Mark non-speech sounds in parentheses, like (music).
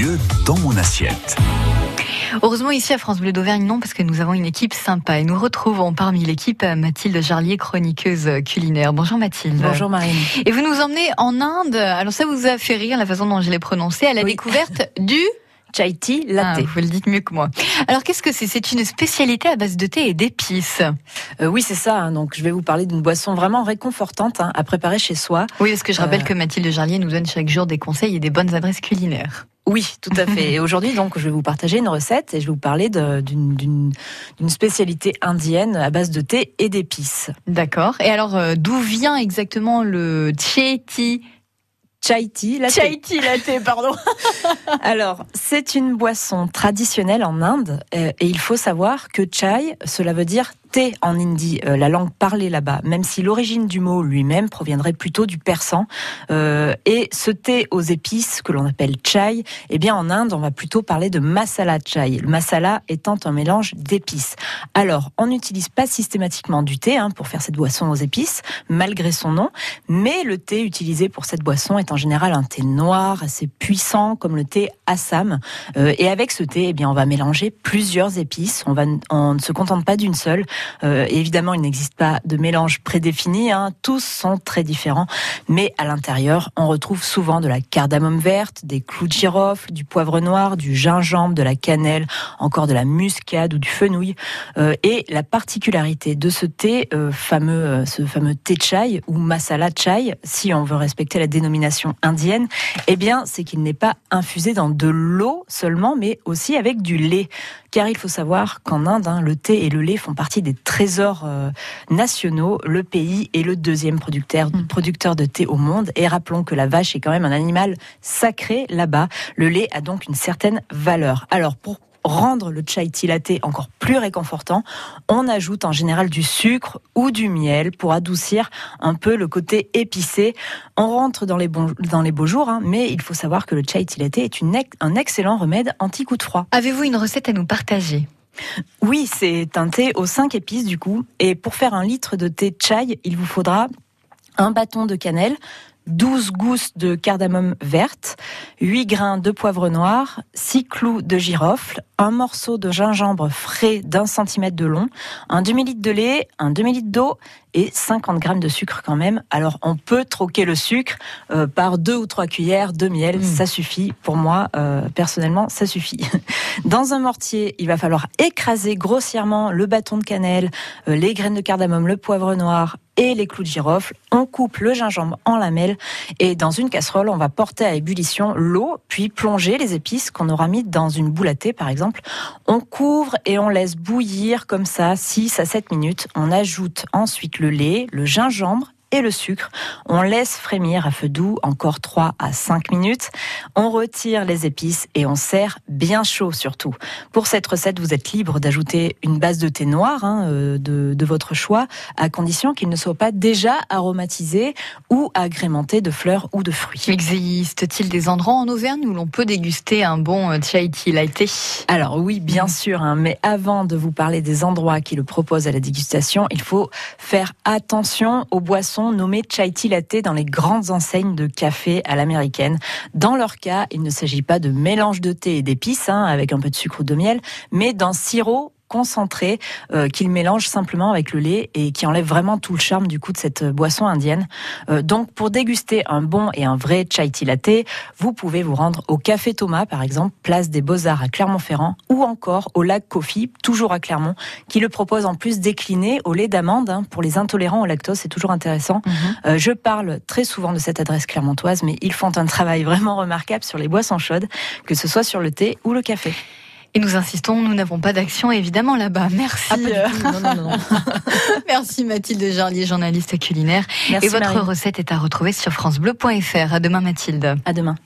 mieux dans mon assiette. Heureusement ici à France Bleu d'Auvergne, non, parce que nous avons une équipe sympa et nous retrouvons parmi l'équipe euh, Mathilde Jarlier, chroniqueuse culinaire. Bonjour Mathilde. Bonjour Marine. Et vous nous emmenez en Inde. Alors ça vous a fait rire la façon dont je l'ai prononcé à la découverte (laughs) du chai tea latte. Ah, vous le dites mieux que moi. Alors qu'est-ce que c'est? C'est une spécialité à base de thé et d'épices. Euh, oui, c'est ça. Hein. Donc je vais vous parler d'une boisson vraiment réconfortante hein, à préparer chez soi. Oui, parce que je rappelle euh, que Mathilde Jarlier nous donne chaque jour des conseils et des bonnes adresses culinaires. Oui, tout à fait. Et (laughs) aujourd'hui, donc, je vais vous partager une recette et je vais vous parler d'une spécialité indienne à base de thé et d'épices. D'accord. Et alors, euh, d'où vient exactement le chai tea Chai tea latte. Chai tea latte, pardon. (laughs) (laughs) Alors, c'est une boisson traditionnelle en Inde euh, et il faut savoir que chai, cela veut dire thé en hindi, euh, la langue parlée là-bas, même si l'origine du mot lui-même proviendrait plutôt du persan. Euh, et ce thé aux épices que l'on appelle chai, eh bien en Inde, on va plutôt parler de masala chai. Le masala étant un mélange d'épices. Alors, on n'utilise pas systématiquement du thé hein, pour faire cette boisson aux épices, malgré son nom, mais le thé utilisé pour cette boisson est en général un thé noir, assez puissant, comme le thé Assam. Euh, et avec ce thé, eh bien, on va mélanger plusieurs épices. On ne se contente pas d'une seule. Euh, évidemment, il n'existe pas de mélange prédéfini, hein. tous sont très différents, mais à l'intérieur, on retrouve souvent de la cardamome verte, des clous de girofle, du poivre noir, du gingembre, de la cannelle, encore de la muscade ou du fenouil. Euh, et la particularité de ce thé euh, fameux, ce fameux thé chai ou masala chai, si on veut respecter la dénomination indienne, eh bien, c'est qu'il n'est pas infusé dans de l'eau seulement, mais aussi avec du lait. Car il faut savoir qu'en Inde, hein, le thé et le lait font partie des trésors euh, nationaux. Le pays est le deuxième producteur, hmm. producteur de thé au monde. Et rappelons que la vache est quand même un animal sacré là-bas. Le lait a donc une certaine valeur. Alors, pour rendre le chai tea latte encore plus réconfortant, on ajoute en général du sucre ou du miel pour adoucir un peu le côté épicé. On rentre dans les, bons, dans les beaux jours, hein, mais il faut savoir que le chai tea latte est une, un excellent remède anti-coup de froid. Avez-vous une recette à nous partager? Oui, c'est un thé aux 5 épices du coup. Et pour faire un litre de thé chai, il vous faudra un bâton de cannelle, 12 gousses de cardamome verte, 8 grains de poivre noir, 6 clous de girofle, un morceau de gingembre frais d'un centimètre de long, un demi-litre de lait, un demi-litre d'eau et 50 grammes de sucre quand même. Alors on peut troquer le sucre euh, par deux ou trois cuillères de miel, mmh. ça suffit. Pour moi, euh, personnellement, ça suffit. (laughs) Dans un mortier, il va falloir écraser grossièrement le bâton de cannelle, euh, les graines de cardamome, le poivre noir et les clous de girofle. On coupe le gingembre en lamelles et dans une casserole, on va porter à ébullition l'eau, puis plonger les épices qu'on aura mis dans une boule à thé par exemple. On couvre et on laisse bouillir comme ça 6 à 7 minutes. On ajoute ensuite le lait, le gingembre et le sucre. On laisse frémir à feu doux encore 3 à 5 minutes. On retire les épices et on sert bien chaud surtout. Pour cette recette, vous êtes libre d'ajouter une base de thé noir hein, euh, de, de, votre choix, à condition qu'il ne soit pas déjà aromatisé ou agrémenté de fleurs ou de fruits. Existe-t-il des endroits en Auvergne où l'on peut déguster un bon euh, chai tea latte Alors oui, bien sûr, hein, mais avant de vous parler des endroits qui le proposent à la dégustation, il faut faire attention aux boissons nommé chai tea latte dans les grandes enseignes de café à l'américaine. Dans leur cas, il ne s'agit pas de mélange de thé et d'épices, hein, avec un peu de sucre ou de miel, mais d'un sirop concentré euh, qu'il mélange simplement avec le lait et qui enlève vraiment tout le charme du coup de cette boisson indienne. Euh, donc pour déguster un bon et un vrai chai tea latte, vous pouvez vous rendre au Café Thomas par exemple, place des Beaux-Arts à Clermont-Ferrand ou encore au Lac Coffee, toujours à Clermont, qui le propose en plus décliné au lait d'amande hein, pour les intolérants au lactose, c'est toujours intéressant. Mhm. Euh, je parle très souvent de cette adresse clermontoise mais ils font un travail vraiment remarquable sur les boissons chaudes, que ce soit sur le thé ou le café. Et nous insistons, nous n'avons pas d'action évidemment là-bas. Merci. Ah, non, non, non, (laughs) Merci Mathilde Jarlier, journaliste culinaire. Merci Et votre recette est à retrouver sur francebleu.fr. À demain Mathilde. À demain.